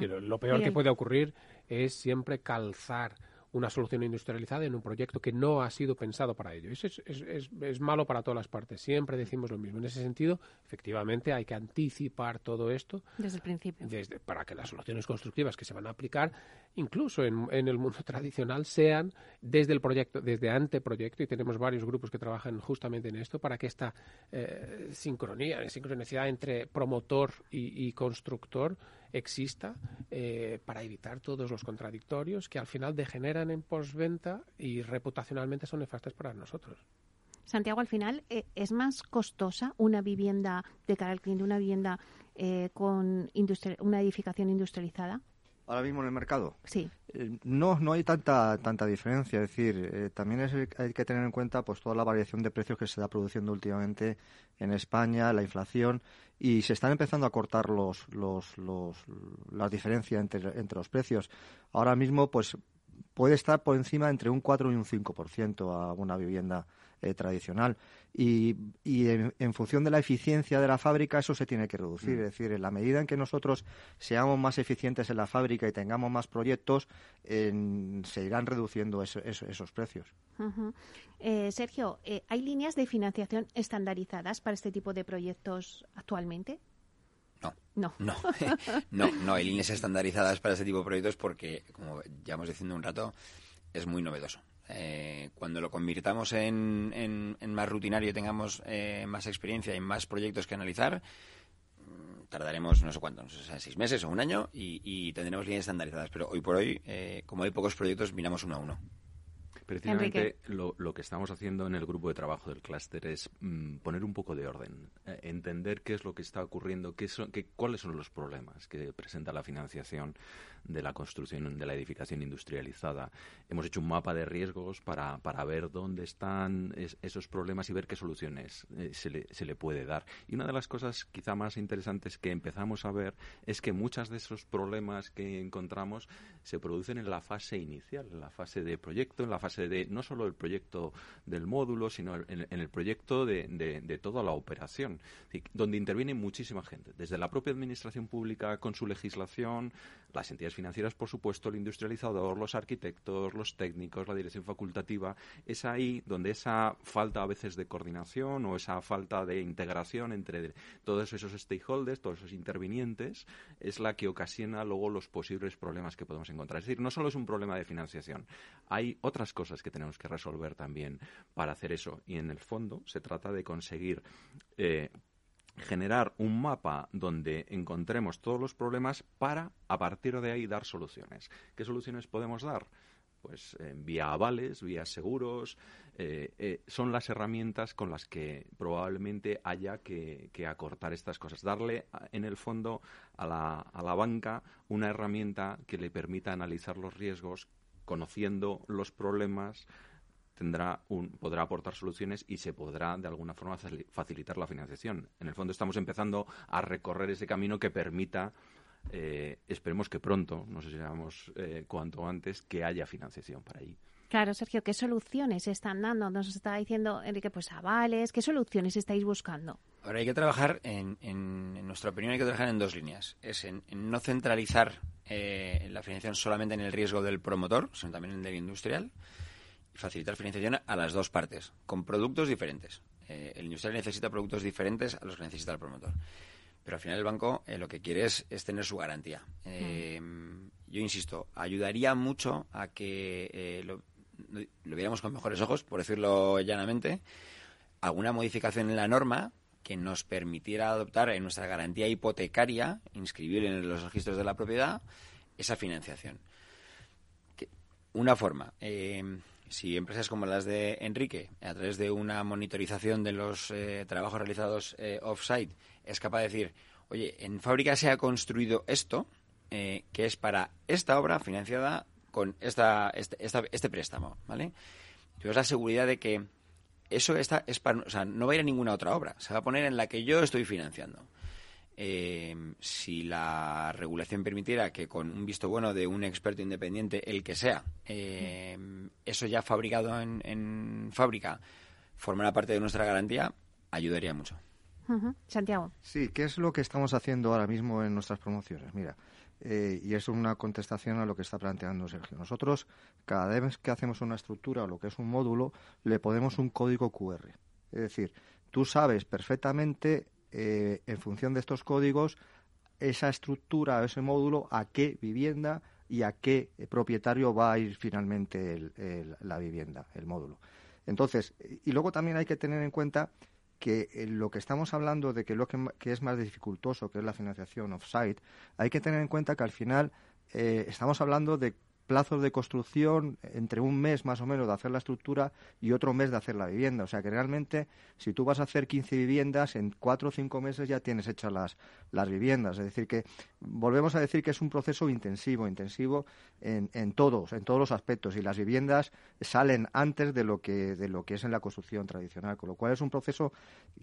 lo, peor que puede ocurrir es siempre calzar una solución industrializada en un proyecto que no ha sido pensado para ello. Eso es, es, es, malo para todas las partes. Siempre decimos lo mismo. En ese sentido, efectivamente, hay que anticipar todo esto. Desde el principio. Desde, para que las soluciones constructivas que se van a aplicar, incluso en, en el mundo tradicional, sean desde el proyecto, desde anteproyecto, y tenemos varios grupos que trabajan justamente en esto, para que esta eh, sincronía, sincronicidad entre promotor y constructor exista eh, para evitar todos los contradictorios que al final degeneran en postventa y reputacionalmente son nefastas para nosotros. Santiago, al final, eh, ¿es más costosa una vivienda de cara al cliente, una vivienda eh, con una edificación industrializada? Ahora mismo en el mercado. Sí. Eh, no, no hay tanta tanta diferencia. Es decir, también hay que tener en cuenta pues toda la variación de precios que se está produciendo últimamente en España, la inflación y se están empezando a cortar los, los, los las diferencias entre, entre los precios. Ahora mismo, pues puede estar por encima entre un 4 y un 5% a una vivienda eh, tradicional. Y, y en, función de la eficiencia de la fábrica, eso se tiene que reducir. Mm. Es decir, en la medida en que nosotros seamos más eficientes en la fábrica y tengamos más proyectos, se irán reduciendo esos precios. Eh, Sergio, eh, ¿hay líneas de financiación estandarizadas para este tipo de proyectos actualmente? No. No. No. no, no hay líneas estandarizadas para este tipo de proyectos porque, como ya hemos diciendo un rato, es muy novedoso. Eh, cuando lo convirtamos en, más rutinario y tengamos eh, más experiencia y más proyectos que analizar, mm, tardaremos no sé cuánto, seis meses o un año y, tendremos líneas estandarizadas. Pero hoy por hoy, eh, como hay pocos proyectos, miramos uno a uno. Precisamente lo, lo, que estamos haciendo en el grupo de trabajo del clúster es mm, poner un poco de orden, entender qué es lo que está ocurriendo, qué son, qué, cuáles son los problemas que presenta la financiación de la construcción, de la edificación industrializada. Hemos hecho un mapa de riesgos para, para ver dónde están esos problemas y ver qué soluciones eh, se, le, se le puede dar. Y una de las cosas quizá más interesantes que empezamos a ver es que muchos de esos problemas que encontramos se producen en la fase inicial, en la fase de proyecto, en la fase de no solo el proyecto del módulo, sino en, el proyecto de, de, toda la operación, donde interviene muchísima gente, desde la propia administración pública con su legislación, las entidades financieras, por supuesto, el industrializador, los arquitectos, los técnicos, la dirección facultativa. Es ahí donde esa falta a veces de coordinación o esa falta de integración entre todos esos stakeholders, todos esos intervinientes, es la que ocasiona luego los posibles problemas que podemos encontrar. Es decir, no solo es un problema de financiación, hay otras cosas que tenemos que resolver también para hacer eso. Y en el fondo se trata de conseguir eh, generar un mapa donde encontremos todos los problemas para, a partir de ahí, dar soluciones. ¿Qué soluciones podemos dar? Pues eh, vía avales, vía seguros, eh, son las herramientas con las que probablemente haya que, acortar estas cosas. Darle, en el fondo, a la, a la banca una herramienta que le permita analizar los riesgos, conociendo los problemas, tendrá un, podrá aportar soluciones y se podrá de alguna forma facilitar la financiación. En el fondo estamos empezando a recorrer ese camino que permita, eh, esperemos que pronto, no sé si digamos eh, cuanto antes, que haya financiación para ahí. Claro, Sergio, ¿qué soluciones están dando? Nos está diciendo Enrique, pues avales, ¿qué soluciones estáis buscando? Ahora hay que trabajar, en, en, nuestra opinión, hay que trabajar en dos líneas. Es en, no centralizar eh, la financiación solamente en el riesgo del promotor, sino también en el del industrial facilitar financiación a las dos partes, con productos diferentes. Eh, el industrial necesita productos diferentes a los que necesita el promotor. Pero al final el banco eh, lo que quiere es, tener su garantía. Eh, yo insisto, ayudaría mucho a que lo, lo viéramos con mejores ojos, por decirlo llanamente, alguna modificación en la norma que nos permitiera adoptar en nuestra garantía hipotecaria, inscribir en los registros de la propiedad, esa financiación. Una forma. Eh, si empresas como las de Enrique, a través de una monitorización de los eh, trabajos realizados eh, off-site, es capaz de decir, oye, en fábrica se ha construido esto, eh, que es para esta obra financiada con esta, este, este préstamo, ¿vale? Tienes la seguridad de que eso está, es para, o sea, no va a ir a ninguna otra obra, se va a poner en la que yo estoy financiando. Eh, si la regulación permitiera que con un visto bueno de un experto independiente, el que sea, eh, eso ya fabricado en, fábrica formara parte de nuestra garantía, ayudaría mucho. Santiago. Sí, ¿qué es lo que estamos haciendo ahora mismo en nuestras promociones? Mira, eh, y es una contestación a lo que está planteando Sergio. Nosotros, cada vez que hacemos una estructura o lo que es un módulo, le ponemos un código QR. Es decir, tú sabes perfectamente eh, en función de estos códigos, esa estructura, ese módulo, a qué vivienda y a qué propietario va a ir finalmente la vivienda, el módulo. Entonces, y luego también hay que tener en cuenta que eh, lo que estamos hablando de que lo que, es más dificultoso, que es la financiación off-site, hay que tener en cuenta que al final eh, estamos hablando de plazos de construcción entre un mes más o menos de hacer la estructura y otro mes de hacer la vivienda. O sea que realmente, si tú vas a hacer 15 viviendas, en cuatro o cinco meses ya tienes hechas las, las viviendas. Es decir, que volvemos a decir que es un proceso intensivo, intensivo en, en todos, en todos los aspectos. Y las viviendas salen antes de lo, que, de lo que es en la construcción tradicional. Con lo cual es un proceso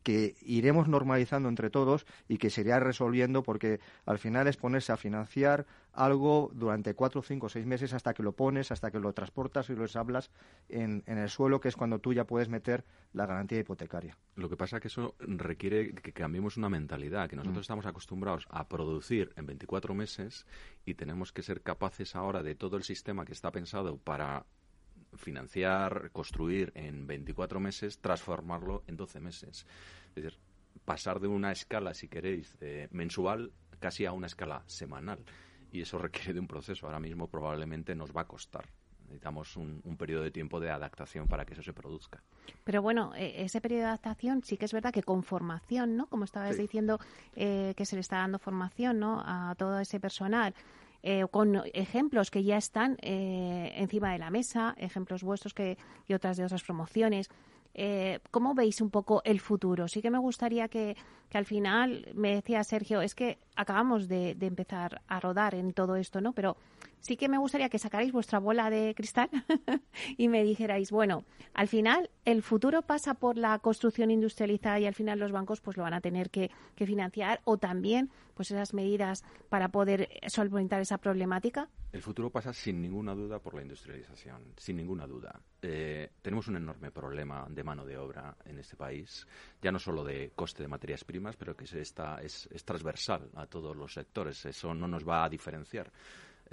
que iremos normalizando entre todos y que se irá resolviendo porque al final es ponerse a financiar algo durante cuatro, cinco, seis meses hasta que lo pones, hasta que lo transportas y lo hablas en, en el suelo, que es cuando tú ya puedes meter la garantía hipotecaria. Lo que pasa es que eso requiere que cambiemos una mentalidad, que nosotros mm. estamos acostumbrados a producir en 24 meses y tenemos que ser capaces ahora de todo el sistema que está pensado para financiar, construir en 24 meses, transformarlo en 12 meses. Es decir, pasar de una escala, si queréis, mensual casi a una escala semanal y eso requiere de un proceso. Ahora mismo probablemente nos va a costar. Necesitamos un, periodo de tiempo de adaptación para que eso se produzca. Pero bueno, e, ese periodo de adaptación sí que es verdad que con formación, ¿no? Como estabas diciendo, eh, que se le está dando formación, ¿no? A todo ese personal. Eh, con ejemplos que ya están eh, encima de la mesa, ejemplos vuestros que, y otras de otras promociones. Eh, ¿Cómo veis un poco el futuro? Sí que me gustaría que, que al final, me decía Sergio, es que acabamos de, empezar a rodar en todo esto, ¿no? Pero sí que me gustaría que sacarais vuestra bola de cristal y me dijerais, bueno, al final el futuro pasa por la construcción industrializada y al final los bancos pues lo van a tener que, que financiar o también pues esas medidas para poder solventar esa problemática. El futuro pasa sin ninguna duda por la industrialización, sin ninguna duda. Eh, tenemos un enorme problema de mano de obra en este país, ya no solo de coste de materias primas, pero que está, es, transversal a todos los sectores. Eso no nos va a diferenciar.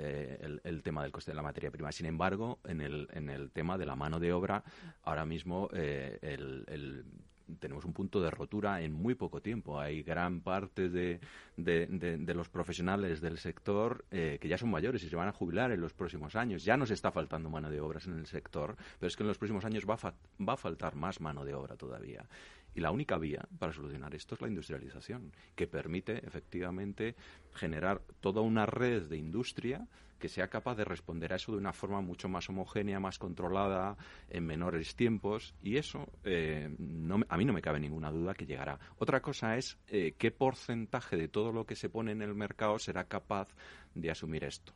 Eh, el, tema del coste de la materia prima. Sin embargo, en el, en el tema de la mano de obra, ahora mismo eh, tenemos un punto de rotura en muy poco tiempo. Hay gran parte de, de, los profesionales del sector eh, que ya son mayores y se van a jubilar en los próximos años. Ya nos está faltando mano de obras en el sector, pero es que en los próximos años va va a faltar más mano de obra todavía. Y la única vía para solucionar esto es la industrialización, que permite efectivamente generar toda una red de industria que sea capaz de responder a eso de una forma mucho más homogénea, más controlada, en menores tiempos. Y eso eh, a mí no me cabe ninguna duda que llegará. Otra cosa es eh, qué porcentaje de todo lo que se pone en el mercado será capaz de asumir esto.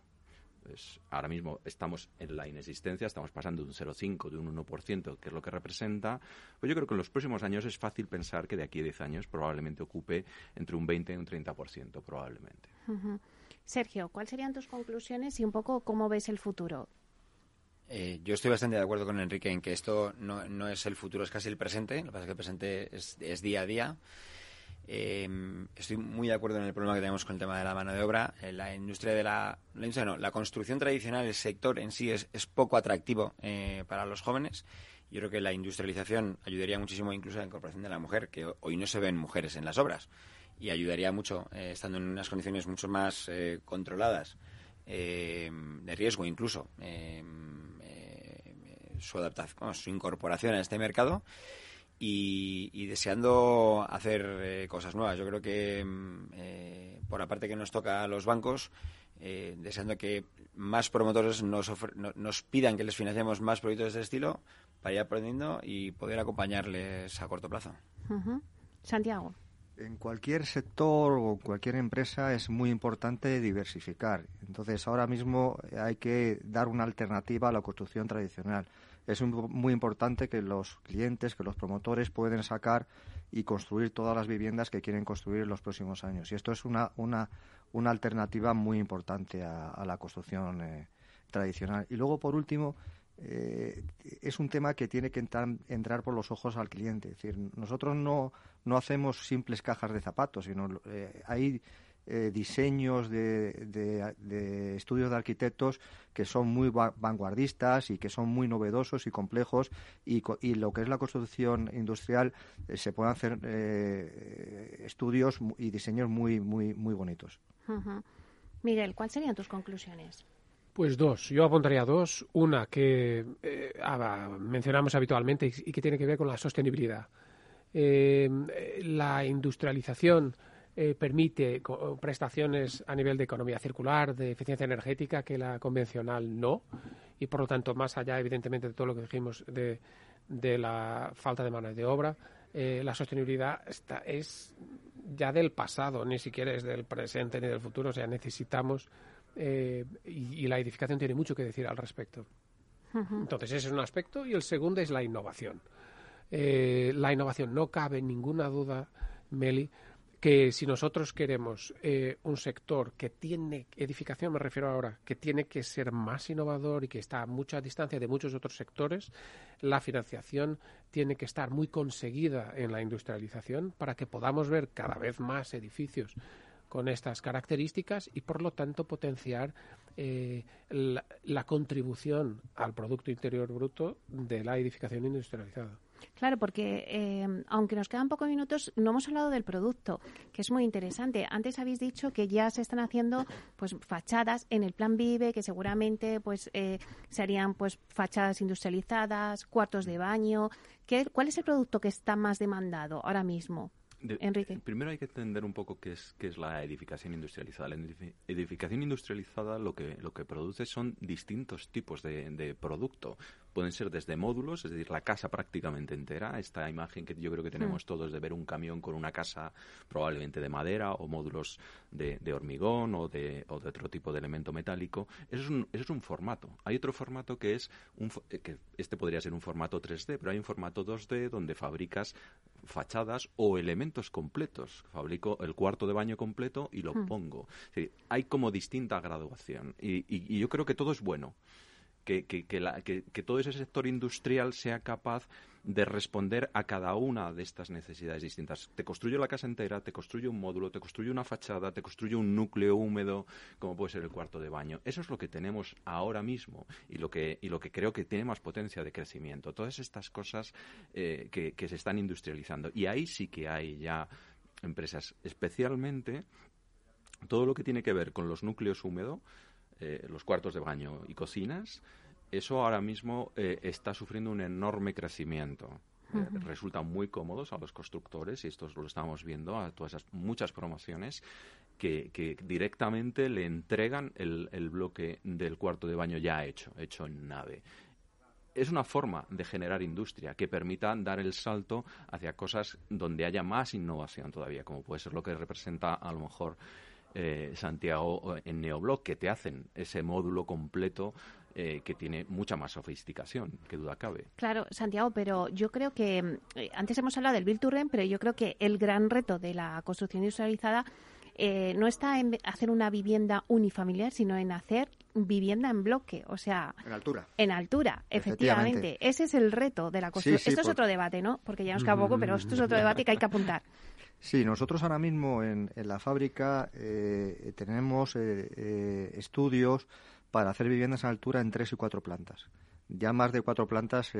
Ahora mismo estamos en la inexistencia, estamos pasando de un 0,5, de un 1%, que es lo que representa. Pues yo creo que en los próximos años es fácil pensar que de aquí a 10 años probablemente ocupe entre un 20 y un 30%, probablemente. Sergio, ¿cuáles serían tus conclusiones y un poco cómo ves el futuro? Eh, yo estoy bastante de acuerdo con Enrique en que esto no, no, es el futuro, es casi el presente. Lo que pasa es que el presente es, es día a día. Eh, estoy muy de acuerdo en el problema que tenemos con el tema de la mano de obra. Eh, la industria de la, industria no, la construcción tradicional, el sector en sí es, es poco atractivo eh, para los jóvenes. Yo creo que la industrialización ayudaría muchísimo incluso a la incorporación de la mujer, que hoy no se ven mujeres en las obras. Y ayudaría mucho, eh, estando en unas condiciones mucho más eh, controladas, de riesgo incluso, su adaptación, su incorporación a este mercado y, deseando hacer eh, cosas nuevas. Yo creo que mm, eh, por la parte que nos toca a los bancos, eh, deseando que más promotores nos, nos pidan que les financiemos más proyectos de este estilo para ir aprendiendo y poder acompañarles a corto plazo. Santiago. En cualquier sector o cualquier empresa es muy importante diversificar. Entonces, ahora mismo hay que dar una alternativa a la construcción tradicional es muy importante que los clientes, que los promotores pueden sacar y construir todas las viviendas que quieren construir en los próximos años. Y esto es una, una, una alternativa muy importante a, la construcción eh, tradicional. Y luego, por último, eh, es un tema que tiene que entrar, entrar, por los ojos al cliente. Es decir, nosotros no, no hacemos simples cajas de zapatos, sino eh, hay eh, diseños de, de, estudios de arquitectos que son muy vanguardistas y que son muy novedosos y complejos y, y lo que es la construcción industrial eh, se pueden hacer eh, estudios y diseños muy muy muy bonitos. Miguel, ¿cuáles serían tus conclusiones? Pues dos, yo apuntaría dos. Una que mencionamos habitualmente y que tiene que ver con la sostenibilidad. Eh, la industrialización eh, permite prestaciones a nivel de economía circular, de eficiencia energética, que la convencional no. Y por lo tanto, más allá, evidentemente, de todo lo que dijimos de, de la falta de mano de obra, eh, la sostenibilidad está, es ya del pasado, ni siquiera es del presente ni del futuro. O sea, necesitamos. y, y la edificación tiene mucho que decir al respecto. Entonces, ese es un aspecto. Y el segundo es la innovación. Eh, la innovación, no cabe ninguna duda, Meli, que si nosotros queremos eh, un sector que tiene, edificación me refiero ahora, que tiene que ser más innovador y que está a mucha distancia de muchos otros sectores, la financiación tiene que estar muy conseguida en la industrialización para que podamos ver cada vez más edificios con estas características y por lo tanto potenciar eh, la, contribución al Producto Interior Bruto de la edificación industrializada. Claro, porque eh, aunque nos quedan pocos minutos, no hemos hablado del producto, que es muy interesante. Antes habéis dicho que ya se están haciendo pues fachadas en el plan Vive, que seguramente pues eh, serían pues fachadas industrializadas, cuartos de baño. ¿Qué, ¿Cuál es el producto que está más demandado ahora mismo? Enrique. Primero hay que entender un poco qué es, qué es la edificación industrializada. La edificación industrializada lo que, lo que produce son distintos tipos de, de producto pueden ser desde módulos, es decir, la casa prácticamente entera, esta imagen que yo creo que tenemos mm. todos de ver un camión con una casa probablemente de madera o módulos de, hormigón o de, o de, otro tipo de elemento metálico, eso es, un, eso es un formato. Hay otro formato que es, un, eh, que este podría ser un formato 3D, pero hay un formato 2D donde fabricas fachadas o elementos completos. Fabrico el cuarto de baño completo y lo mm. pongo. hay como distinta graduación y, y yo creo que todo es bueno que, que, todo ese sector industrial sea capaz de responder a cada una de estas necesidades distintas. Te construyo la casa entera, te construyo un módulo, te construyo una fachada, te construyo un núcleo húmedo, como puede ser el cuarto de baño. Eso es lo que tenemos ahora mismo y lo que, y lo que creo que tiene más potencia de crecimiento. Todas estas cosas eh, que, que se están industrializando. Y ahí sí que hay ya empresas, especialmente todo lo que tiene que ver con los núcleos húmedos eh, los cuartos de baño y cocinas, eso ahora mismo eh, está sufriendo un enorme crecimiento. Eh, resultan muy cómodos a los constructores, y esto lo estamos viendo a todas esas muchas promociones, que, directamente le entregan el, el, bloque del cuarto de baño ya hecho, hecho en nave. Es una forma de generar industria que permita dar el salto hacia cosas donde haya más innovación todavía, como puede ser lo que representa a lo mejor eh, Santiago en Neoblock, que te hacen ese módulo completo eh, que tiene mucha más sofisticación, que duda cabe. Claro, Santiago, pero yo creo que eh, antes hemos hablado del Virturren, pero yo creo que el gran reto de la construcción industrializada no está en hacer una vivienda unifamiliar, sino en hacer vivienda en bloque, o sea... En altura. En altura, efectivamente. Ese es el reto de la construcción. esto es otro debate, ¿no? Porque ya nos queda poco, pero esto es otro debate que hay que apuntar. Sí, nosotros ahora mismo en, la fábrica eh, tenemos eh, eh, estudios para hacer viviendas a altura en tres y cuatro plantas. Ya más de cuatro plantas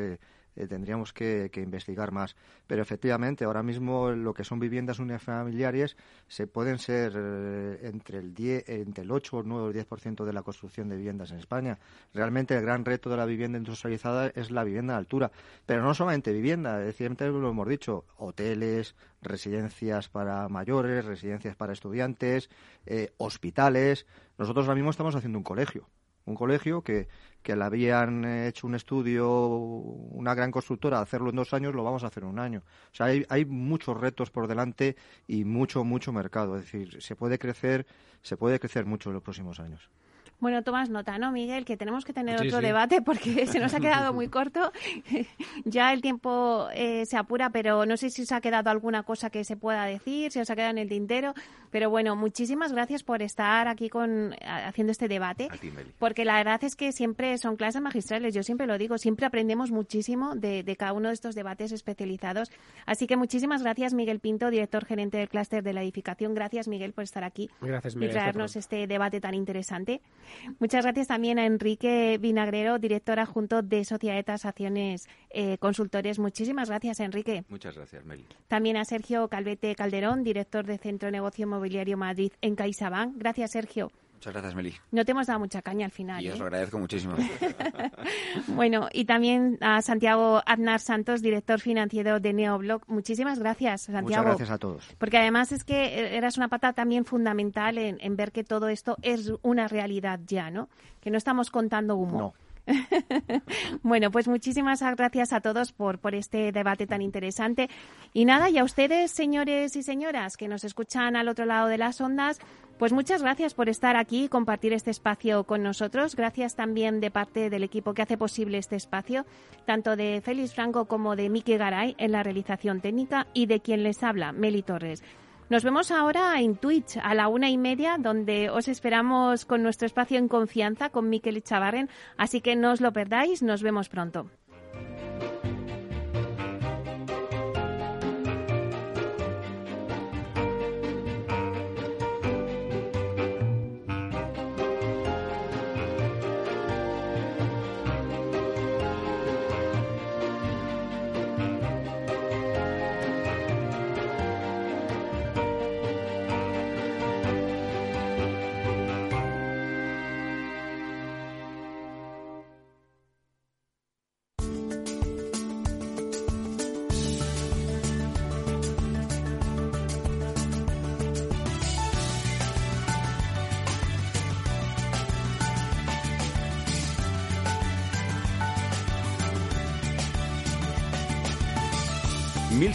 eh, tendríamos que, investigar más. Pero efectivamente, ahora mismo lo que son viviendas unifamiliares se pueden ser eh, entre, el 10, entre el 8, o 9 o el 10% de la construcción de viviendas en España. Realmente el gran reto de la vivienda industrializada es la vivienda de altura. Pero no solamente vivienda, es lo hemos dicho, hoteles, residencias para mayores, residencias para estudiantes, eh, hospitales. Nosotros ahora mismo estamos haciendo un colegio un colegio que, que le habían hecho un estudio, una gran constructora, hacerlo en dos años, lo vamos a hacer en un año. O sea, hay, hay muchos retos por delante y mucho, mucho mercado. Es decir, se puede crecer, se puede crecer mucho en los próximos años. Bueno, tomas nota, ¿no, Miguel? Que tenemos que tener otro debate porque se nos ha quedado muy corto. ya el tiempo eh, se apura, pero no sé si se ha quedado alguna cosa que se pueda decir, si os ha quedado en el tintero. Pero bueno, muchísimas gracias por estar aquí con haciendo este debate. porque la verdad es que siempre son clases magistrales, yo siempre lo digo, siempre aprendemos muchísimo de, cada uno de estos debates especializados. Así que muchísimas gracias, Miguel Pinto, director gerente del clúster de la edificación. Gracias, Miguel, por estar aquí y traernos este debate tan interesante. Muchas gracias también a Enrique Vinagrero, director adjunto de Sociedad de Tasaciones eh, Consultores. Muchísimas gracias, Enrique. Muchas gracias, Meli. También a Sergio Calvete Calderón, director de Centro de Negocio Inmobiliario Madrid en CaixaBank. Gracias, Sergio. Muchas gracias, Meli. No te hemos dado mucha caña al final. Y os ¿eh? lo agradezco muchísimo. bueno, y también a Santiago Aznar Santos, director financiero de Neoblog. Muchísimas gracias, Santiago. Muchas gracias a todos. Porque además es que eras una pata también fundamental en, en ver que todo esto es una realidad ya, ¿no? Que no estamos contando humo. No. bueno, pues muchísimas gracias a todos por, por este debate tan interesante. Y nada, y a ustedes, señores y señoras que nos escuchan al otro lado de las ondas, pues muchas gracias por estar aquí y compartir este espacio con nosotros. Gracias también de parte del equipo que hace posible este espacio, tanto de Félix Franco como de Miki Garay en la realización técnica y de quien les habla, Meli Torres. Nos vemos ahora en Twitch a la una y media, donde os esperamos con nuestro espacio en confianza con Miquel Chavarren. Así que no os lo perdáis, nos vemos pronto.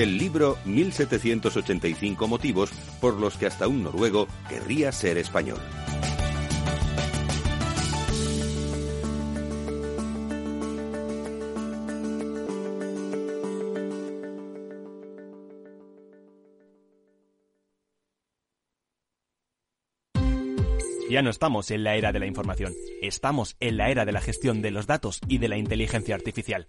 del libro 1785 motivos por los que hasta un noruego querría ser español. Ya no estamos en la era de la información, estamos en la era de la gestión de los datos y de la inteligencia artificial.